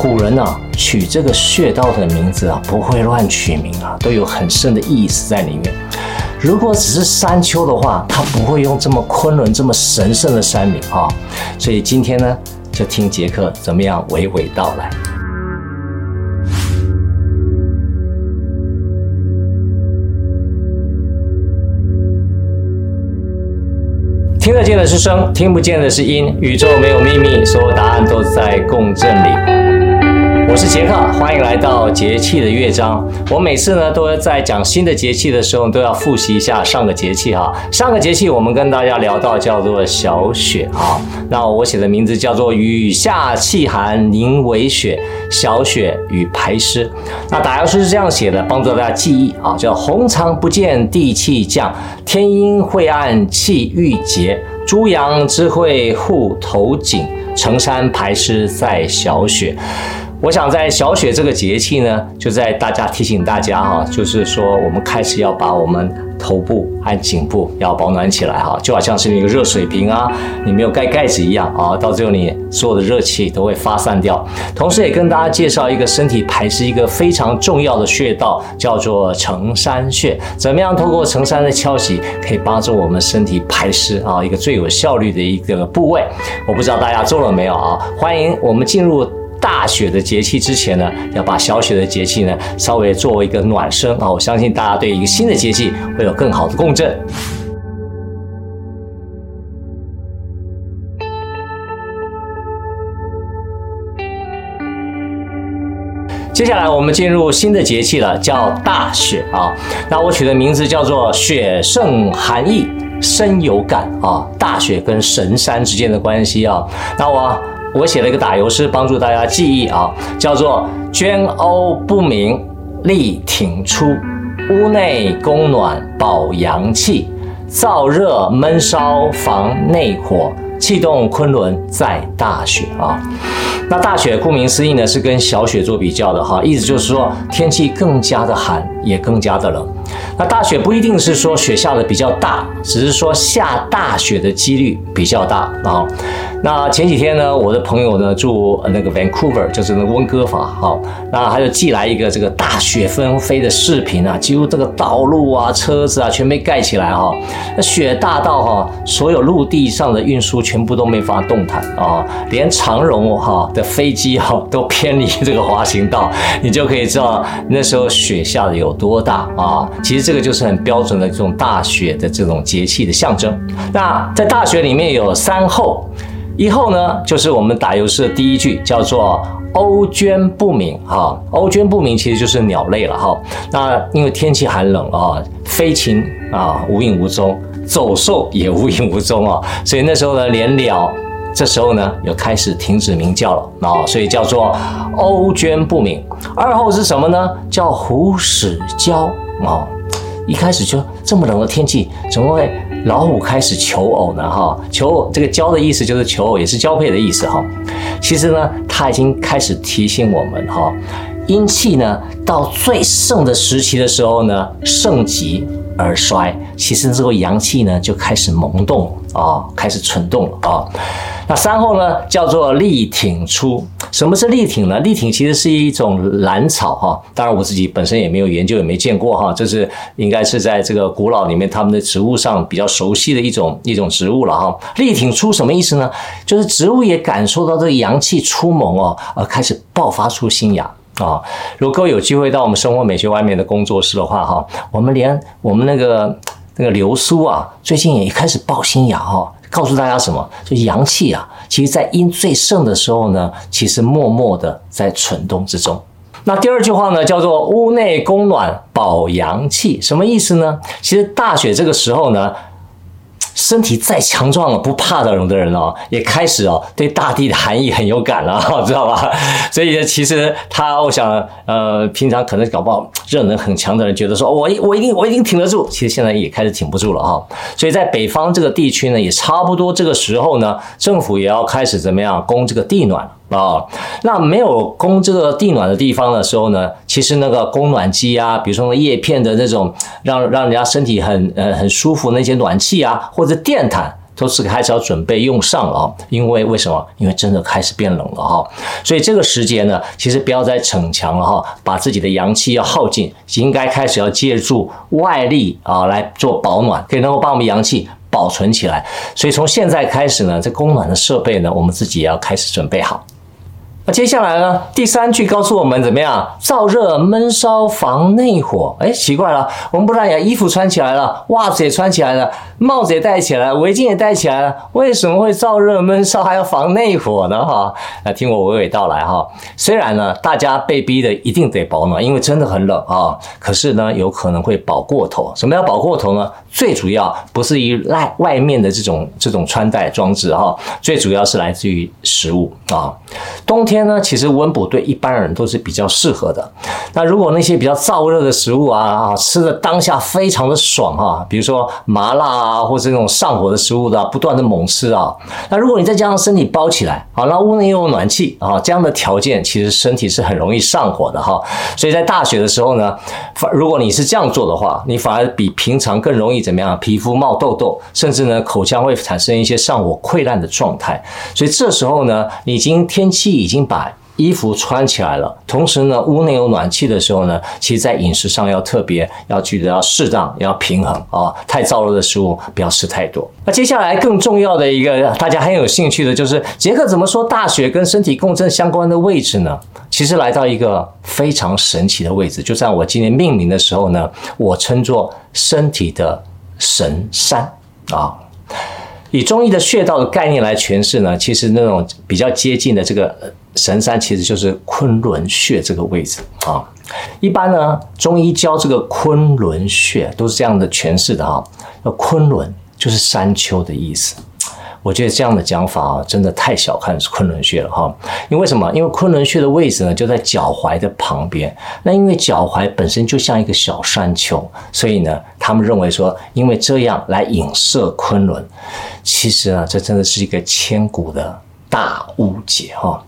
古人啊，取这个穴道的名字啊，不会乱取名啊，都有很深的意思在里面。如果只是山丘的话，他不会用这么昆仑这么神圣的山名啊。所以今天呢，就听杰克怎么样娓娓道来。听得见的是声，听不见的是音。宇宙没有秘密，所有答案都在共振里。我是杰克，欢迎来到节气的乐章。我每次呢，都在讲新的节气的时候，都要复习一下上个节气哈。上个节气我们跟大家聊到叫做小雪啊，那我写的名字叫做雨下气寒凝为雪，小雪与排湿。那打油诗是这样写的，帮助大家记忆啊，叫红长不见地气降，天阴晦暗气郁结，诸阳之会护头颈，成山排湿在小雪。我想在小雪这个节气呢，就在大家提醒大家哈，就是说我们开始要把我们头部和颈部要保暖起来哈，就好像是一个热水瓶啊，你没有盖盖子一样啊，到最后你所有的热气都会发散掉。同时也跟大家介绍一个身体排湿一个非常重要的穴道，叫做承山穴。怎么样通过承山的敲击，可以帮助我们身体排湿啊，一个最有效率的一个部位。我不知道大家做了没有啊？欢迎我们进入。大雪的节气之前呢，要把小雪的节气呢稍微作为一个暖身啊！我相信大家对一个新的节气会有更好的共振。接下来我们进入新的节气了，叫大雪啊！那我取的名字叫做“雪胜寒意，深有感”啊！大雪跟神山之间的关系啊，那我。我写了一个打油诗，帮助大家记忆啊，叫做“捐欧不明力挺出，屋内供暖保阳气，燥热闷烧防内火，气动昆仑在大雪”啊。那大雪顾名思义呢，是跟小雪做比较的哈，意思就是说天气更加的寒，也更加的冷。那大雪不一定是说雪下的比较大，只是说下大雪的几率比较大啊。那前几天呢，我的朋友呢住那个 Vancouver，就是那温哥华，好，那他就寄来一个这个大雪纷飞的视频啊，几乎这个道路啊、车子啊全被盖起来哈。那雪大到哈，所有陆地上的运输全部都没法动弹啊，连长荣哈的飞机哈都偏离这个滑行道，你就可以知道那时候雪下的有多大啊。其实这个就是很标准的这种大雪的这种节气的象征。那在大雪里面有三候，一候呢就是我们打油诗的第一句，叫做鸥涓不鸣哈。鸥涓不鸣其实就是鸟类了哈。那因为天气寒冷啊，飞禽啊无影无踪，走兽也无影无踪啊，所以那时候呢连鸟这时候呢又开始停止鸣叫了啊，所以叫做鸥涓不鸣。二候是什么呢？叫虎始交啊。一开始就这么冷的天气，怎么会老虎开始求偶呢？哈，求偶这个交的意思就是求偶，也是交配的意思哈。其实呢，它已经开始提醒我们哈，阴气呢到最盛的时期的时候呢，盛极而衰，其实这个阳气呢就开始萌动啊，开始蠢动了啊。那三候呢，叫做力挺出。什么是力挺呢？力挺其实是一种兰草哈，当然我自己本身也没有研究，也没见过哈，这是应该是在这个古老里面他们的植物上比较熟悉的一种一种植物了哈。力挺出什么意思呢？就是植物也感受到这个阳气出萌哦，而开始爆发出新芽啊。如果有机会到我们生活美学外面的工作室的话哈，我们连我们那个那个流苏啊，最近也开始爆新芽哈。告诉大家什么？就阳气啊，其实在阴最盛的时候呢，其实默默的在蠢动之中。那第二句话呢，叫做屋内供暖保阳气，什么意思呢？其实大雪这个时候呢。身体再强壮了，不怕冷的人哦，也开始哦对大地的含义很有感了，知道吧？所以其实他，我想，呃，平常可能搞不好热能很强的人，觉得说我我一定我一定挺得住，其实现在也开始挺不住了哈。所以在北方这个地区呢，也差不多这个时候呢，政府也要开始怎么样供这个地暖。啊、那没有供这个地暖的地方的时候呢，其实那个供暖机啊，比如说那叶片的那种让让人家身体很呃很舒服那些暖气啊，或者电毯。都是开始要准备用上了啊。因为为什么？因为真的开始变冷了哈。所以这个时间呢，其实不要再逞强了哈，把自己的阳气要耗尽，应该开始要借助外力啊来做保暖，可以能够把我们阳气保存起来。所以从现在开始呢，这供暖的设备呢，我们自己也要开始准备好。那接下来呢？第三句告诉我们怎么样？燥热闷烧防内火。哎，奇怪了，我们不然也衣服穿起来了，袜子也穿起来了，帽子也戴起来，围巾也戴起来了，为什么会燥热闷烧还要防内火呢？哈，那听我娓娓道来哈。虽然呢，大家被逼的一定得保暖，因为真的很冷啊。可是呢，有可能会保过头。什么叫保过头呢？最主要不是依赖外面的这种这种穿戴装置哈，最主要是来自于食物啊。冬天呢，其实温补对一般人都是比较适合的。那如果那些比较燥热的食物啊，吃的当下非常的爽啊，比如说麻辣啊，或者这种上火的食物的，不断的猛吃啊。那如果你再加上身体包起来，好，那屋内又有暖气啊，这样的条件其实身体是很容易上火的哈。所以在大雪的时候呢，反如果你是这样做的话，你反而比平常更容易怎么样？皮肤冒痘痘，甚至呢口腔会产生一些上火溃烂的状态。所以这时候呢，已经天气已经把衣服穿起来了，同时呢，屋内有暖气的时候呢，其实在饮食上要特别要记得要适当，要平衡啊，太燥热的食物不要吃太多。那接下来更重要的一个大家很有兴趣的就是，杰克怎么说大雪跟身体共振相关的位置呢？其实来到一个非常神奇的位置，就在我今天命名的时候呢，我称作身体的神山啊。以中医的穴道的概念来诠释呢，其实那种比较接近的这个神山，其实就是昆仑穴这个位置啊。一般呢，中医教这个昆仑穴都是这样的诠释的哈。那昆仑就是山丘的意思。我觉得这样的讲法啊，真的太小看昆仑穴了哈。因为什么？因为昆仑穴的位置呢，就在脚踝的旁边。那因为脚踝本身就像一个小山丘，所以呢，他们认为说，因为这样来影射昆仑。其实啊，这真的是一个千古的大误解哈。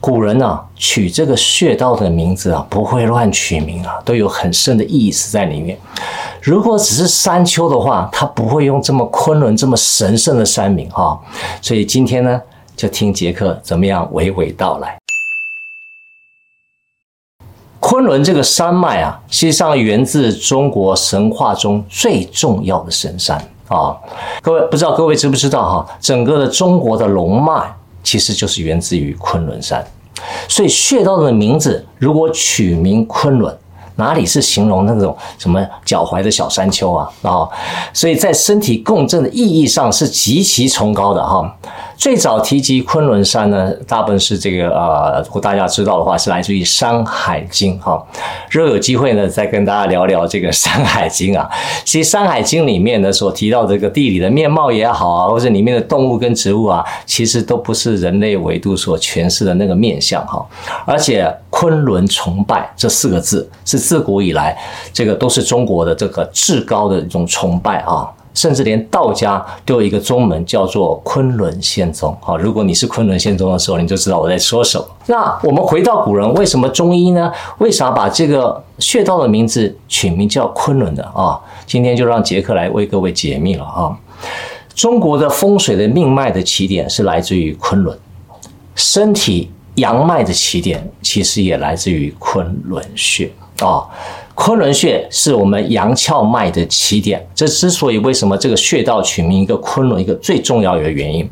古人呢，取这个穴道的名字啊，不会乱取名啊，都有很深的意思在里面。如果只是山丘的话，他不会用这么昆仑这么神圣的山名哈。所以今天呢，就听杰克怎么样娓娓道来。昆仑这个山脉啊，实际上源自中国神话中最重要的神山啊。各位不知道各位知不知道哈？整个的中国的龙脉其实就是源自于昆仑山。所以穴道的名字如果取名昆仑。哪里是形容那种什么脚踝的小山丘啊？啊，所以在身体共振的意义上是极其崇高的哈。最早提及昆仑山呢，大部分是这个呃，如果大家知道的话，是来自于《山海经》哈。若有机会呢，再跟大家聊聊这个《山海经》啊。其实《山海经》里面呢，所提到这个地理的面貌也好啊，或者里面的动物跟植物啊，其实都不是人类维度所诠释的那个面相哈。而且“昆仑崇拜”这四个字是自古以来这个都是中国的这个至高的一种崇拜啊。甚至连道家都有一个宗门叫做昆仑仙宗。好，如果你是昆仑仙宗的时候，你就知道我在说什么。那我们回到古人，为什么中医呢？为啥把这个穴道的名字取名叫昆仑的啊？今天就让杰克来为各位解密了啊。中国的风水的命脉的起点是来自于昆仑，身体阳脉的起点其实也来自于昆仑穴啊。昆仑穴是我们阳窍脉的起点，这之所以为什么这个穴道取名一个昆仑，一个最重要的原因。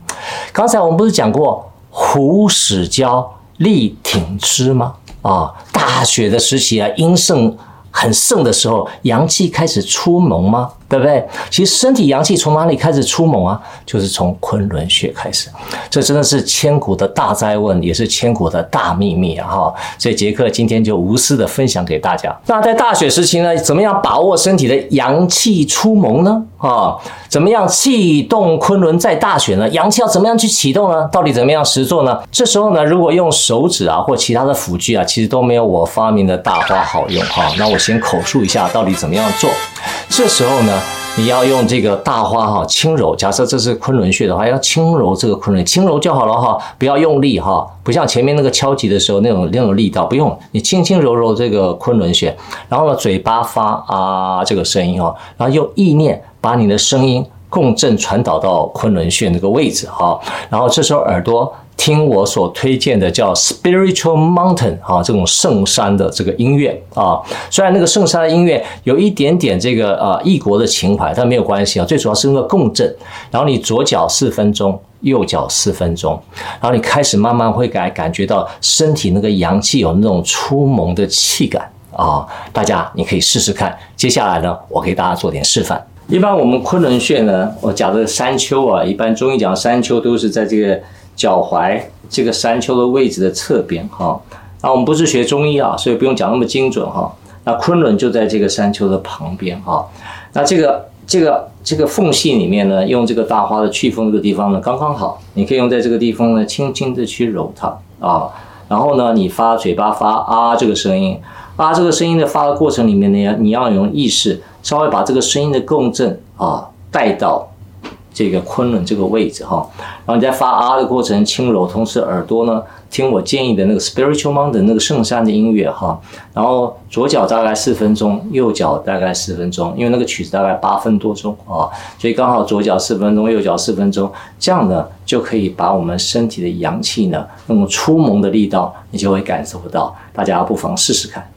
刚才我们不是讲过虎使交力挺之吗？啊，大雪的时期啊，阴盛很盛的时候，阳气开始出萌吗？对不对？其实身体阳气从哪里开始出猛啊？就是从昆仑穴开始。这真的是千古的大哉问，也是千古的大秘密啊！哈，所以杰克今天就无私的分享给大家。那在大雪时期呢，怎么样把握身体的阳气出猛呢？啊，怎么样气动昆仑在大雪呢？阳气要怎么样去启动呢？到底怎么样实做呢？这时候呢，如果用手指啊或其他的辅具啊，其实都没有我发明的大花好用哈。那我先口述一下到底怎么样做。这时候呢，你要用这个大花哈，轻揉。假设这是昆仑穴的话，要轻揉这个昆仑，轻揉就好了哈，不要用力哈，不像前面那个敲击的时候那种那种力道，不用，你轻轻揉揉这个昆仑穴，然后呢，嘴巴发啊这个声音哈，然后用意念把你的声音共振传导到昆仑穴那个位置哈，然后这时候耳朵听我所推荐的叫 Spiritual Mountain 啊，这种圣山的这个音乐啊，虽然那个圣山的音乐有一点点这个呃异国的情怀，但没有关系啊，最主要是那个共振。然后你左脚四分钟，右脚四分钟，然后你开始慢慢会感感觉到身体那个阳气有那种出萌的气感啊，大家你可以试试看。接下来呢，我给大家做点示范。一般我们昆仑穴呢，我讲的山丘啊，一般中医讲山丘都是在这个脚踝这个山丘的位置的侧边哈。那我们不是学中医啊，所以不用讲那么精准哈。那昆仑就在这个山丘的旁边哈。那这个这个这个缝隙里面呢，用这个大花的祛风这个地方呢，刚刚好，你可以用在这个地方呢，轻轻的去揉它啊。然后呢，你发嘴巴发啊这个声音，啊这个声音的发的过程里面呢，你要用意识。稍微把这个声音的共振啊带到这个昆仑这个位置哈，然后你在发啊的过程轻柔，同时耳朵呢听我建议的那个 Spiritual Mountain 那个圣山的音乐哈，然后左脚大概四分钟，右脚大概四分钟，因为那个曲子大概八分多钟啊，所以刚好左脚四分钟，右脚四分钟，这样呢就可以把我们身体的阳气呢那种初萌的力道，你就会感受不到，大家不妨试试看。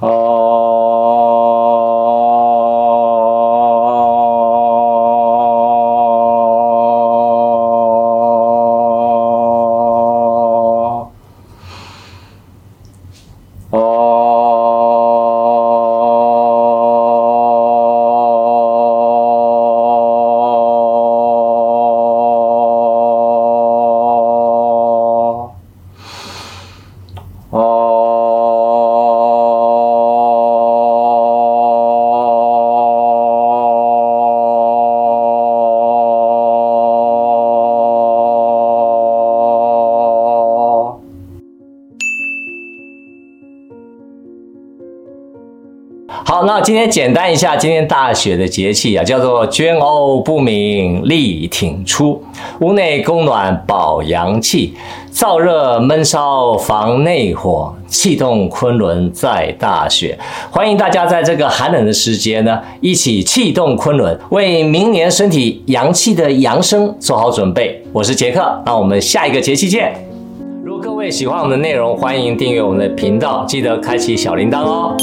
哦好，那今天简单一下，今天大雪的节气啊，叫做捐欧不鸣力挺出，屋内供暖保阳气，燥热闷烧防内火，气动昆仑在大雪。欢迎大家在这个寒冷的时节呢，一起气动昆仑，为明年身体阳气的扬升做好准备。我是杰克，那我们下一个节气见。如果各位喜欢我们的内容，欢迎订阅我们的频道，记得开启小铃铛哦。